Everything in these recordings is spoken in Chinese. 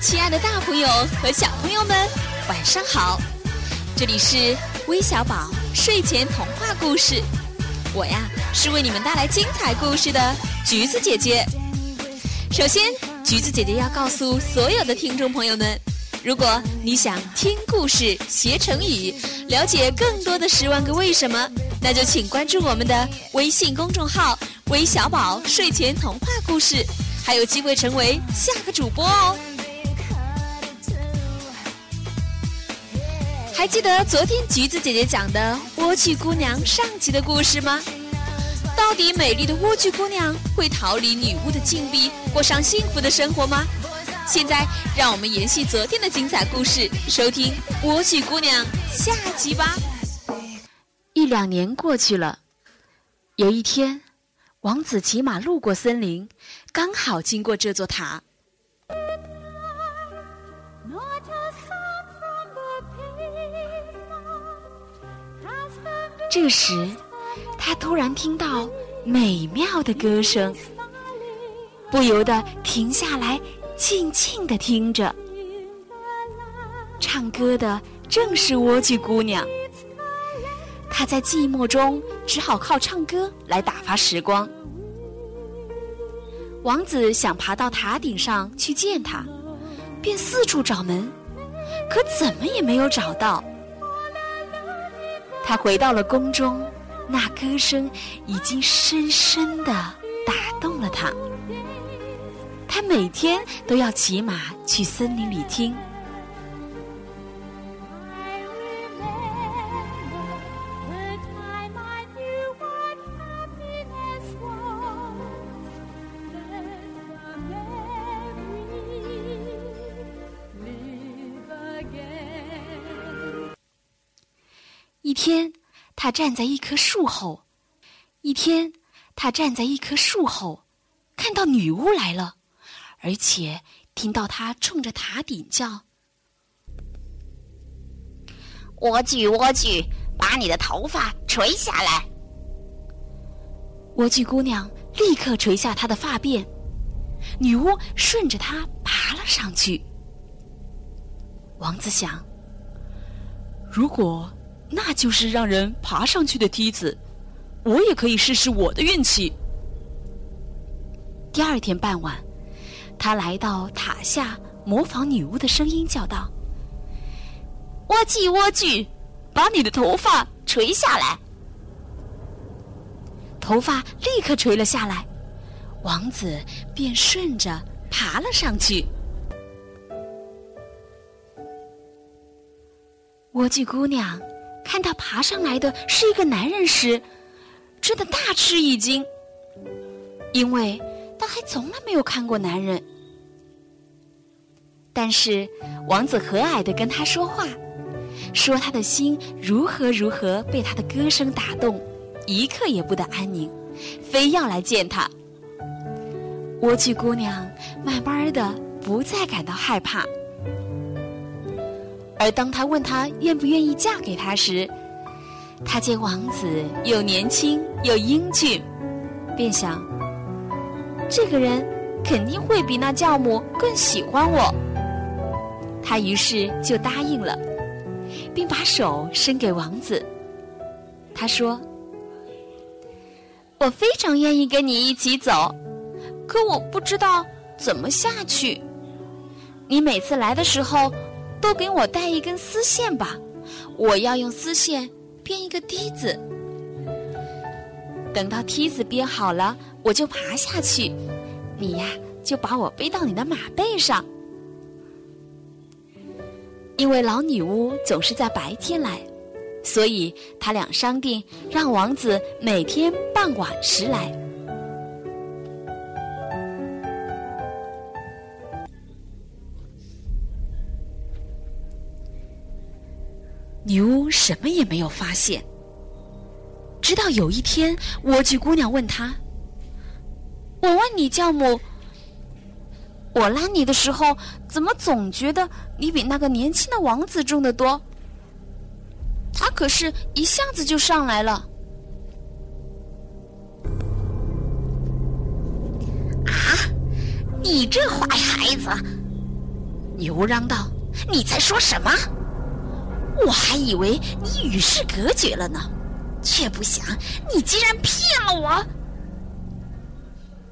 亲爱的大朋友和小朋友们，晚上好！这里是微小宝睡前童话故事，我呀是为你们带来精彩故事的橘子姐姐。首先，橘子姐姐要告诉所有的听众朋友们，如果你想听故事、学成语、了解更多的《十万个为什么》，那就请关注我们的微信公众号“微小宝睡前童话故事”，还有机会成为下个主播哦。还记得昨天橘子姐姐讲的莴苣姑娘上集的故事吗？到底美丽的莴苣姑娘会逃离女巫的禁闭，过上幸福的生活吗？现在让我们延续昨天的精彩故事，收听莴苣姑娘下集吧。一两年过去了，有一天，王子骑马路过森林，刚好经过这座塔。这时，他突然听到美妙的歌声，不由得停下来，静静的听着。唱歌的正是莴苣姑娘。她在寂寞中只好靠唱歌来打发时光。王子想爬到塔顶上去见她，便四处找门，可怎么也没有找到。他回到了宫中，那歌声已经深深的打动了他。他每天都要骑马去森林里听。天，他站在一棵树后；一天，他站在一棵树后，看到女巫来了，而且听到她冲着塔顶叫：“莴苣，莴苣，把你的头发垂下来。”莴苣姑娘立刻垂下她的发辫，女巫顺着她爬了上去。王子想：如果……那就是让人爬上去的梯子，我也可以试试我的运气。第二天傍晚，他来到塔下，模仿女巫的声音叫道：“莴苣，莴苣，把你的头发垂下来。”头发立刻垂了下来，王子便顺着爬了上去。莴苣姑娘。看到爬上来的是一个男人时，真的大吃一惊，因为他还从来没有看过男人。但是王子和蔼的跟他说话，说他的心如何如何被他的歌声打动，一刻也不得安宁，非要来见他。莴苣姑娘慢慢的不再感到害怕。而当他问他愿不愿意嫁给他时，他见王子又年轻又英俊，便想，这个人肯定会比那教母更喜欢我。他于是就答应了，并把手伸给王子。他说：“我非常愿意跟你一起走，可我不知道怎么下去。你每次来的时候。”都给我带一根丝线吧，我要用丝线编一个梯子。等到梯子编好了，我就爬下去，你呀就把我背到你的马背上。因为老女巫总是在白天来，所以他俩商定让王子每天傍晚时来。女巫什么也没有发现，直到有一天，莴苣姑娘问他：“我问你，教母，我拉你的时候，怎么总觉得你比那个年轻的王子重得多？他可是一下子就上来了。”啊，你这坏孩子！女巫嚷道：“你在说什么？我还以为你与世隔绝了呢，却不想你竟然骗了我！”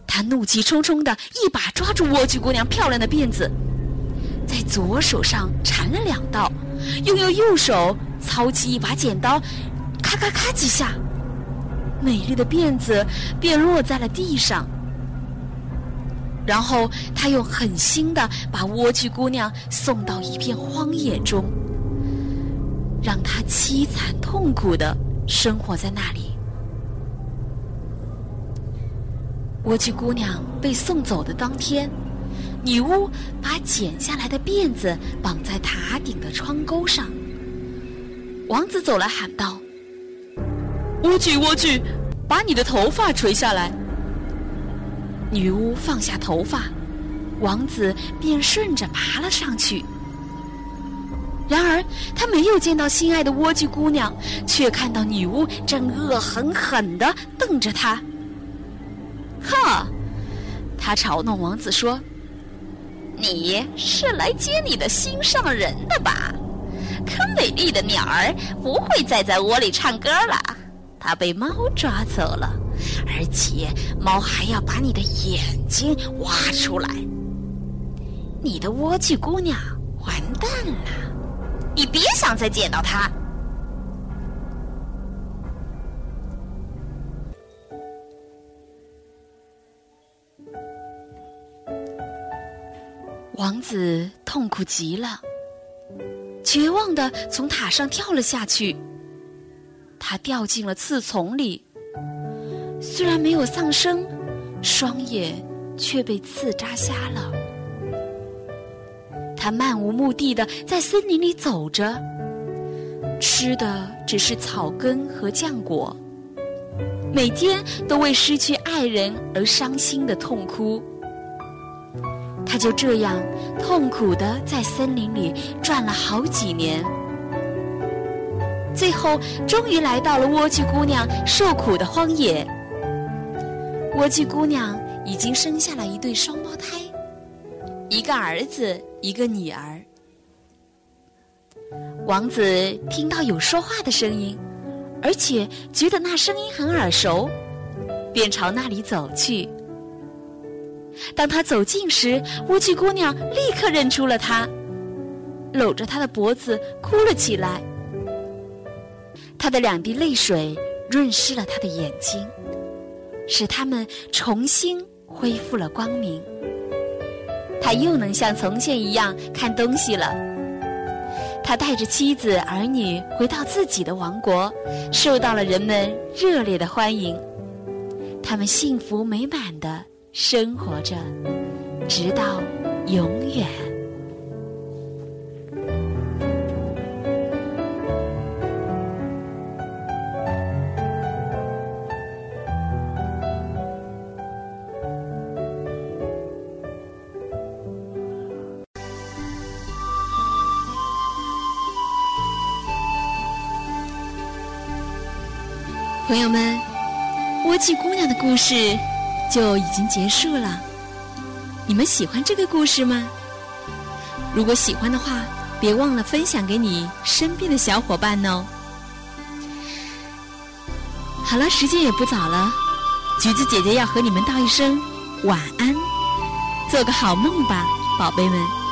他怒气冲冲的一把抓住莴苣姑娘漂亮的辫子，在左手上缠了两道，又用右手操起一把剪刀，咔咔咔几下，美丽的辫子便落在了地上。然后他又狠心的把莴苣姑娘送到一片荒野中，让她凄惨痛苦的生活在那里。莴苣姑娘被送走的当天，女巫把剪下来的辫子绑在塔顶的窗钩上。王子走来喊道：“莴苣，莴苣，把你的头发垂下来。”女巫放下头发，王子便顺着爬了上去。然而，他没有见到心爱的莴苣姑娘，却看到女巫正恶狠狠地瞪着他。哈！他嘲弄王子说：“你是来接你的心上人的吧？可美丽的鸟儿不会再在窝里唱歌了，它被猫抓走了。”而且，猫还要把你的眼睛挖出来。你的莴苣姑娘完蛋了，你别想再见到他。王子痛苦极了，绝望的从塔上跳了下去。他掉进了刺丛里。虽然没有丧生，双眼却被刺扎瞎了。他漫无目的的在森林里走着，吃的只是草根和浆果，每天都为失去爱人而伤心的痛哭。他就这样痛苦的在森林里转了好几年，最后终于来到了莴苣姑娘受苦的荒野。莴苣姑娘已经生下了一对双胞胎，一个儿子，一个女儿。王子听到有说话的声音，而且觉得那声音很耳熟，便朝那里走去。当他走近时，莴苣姑娘立刻认出了他，搂着他的脖子哭了起来。他的两滴泪水润湿了他的眼睛。使他们重新恢复了光明，他又能像从前一样看东西了。他带着妻子儿女回到自己的王国，受到了人们热烈的欢迎。他们幸福美满的生活着，直到永远。朋友们，莴苣姑娘的故事就已经结束了。你们喜欢这个故事吗？如果喜欢的话，别忘了分享给你身边的小伙伴哦。好了，时间也不早了，橘子姐姐要和你们道一声晚安，做个好梦吧，宝贝们。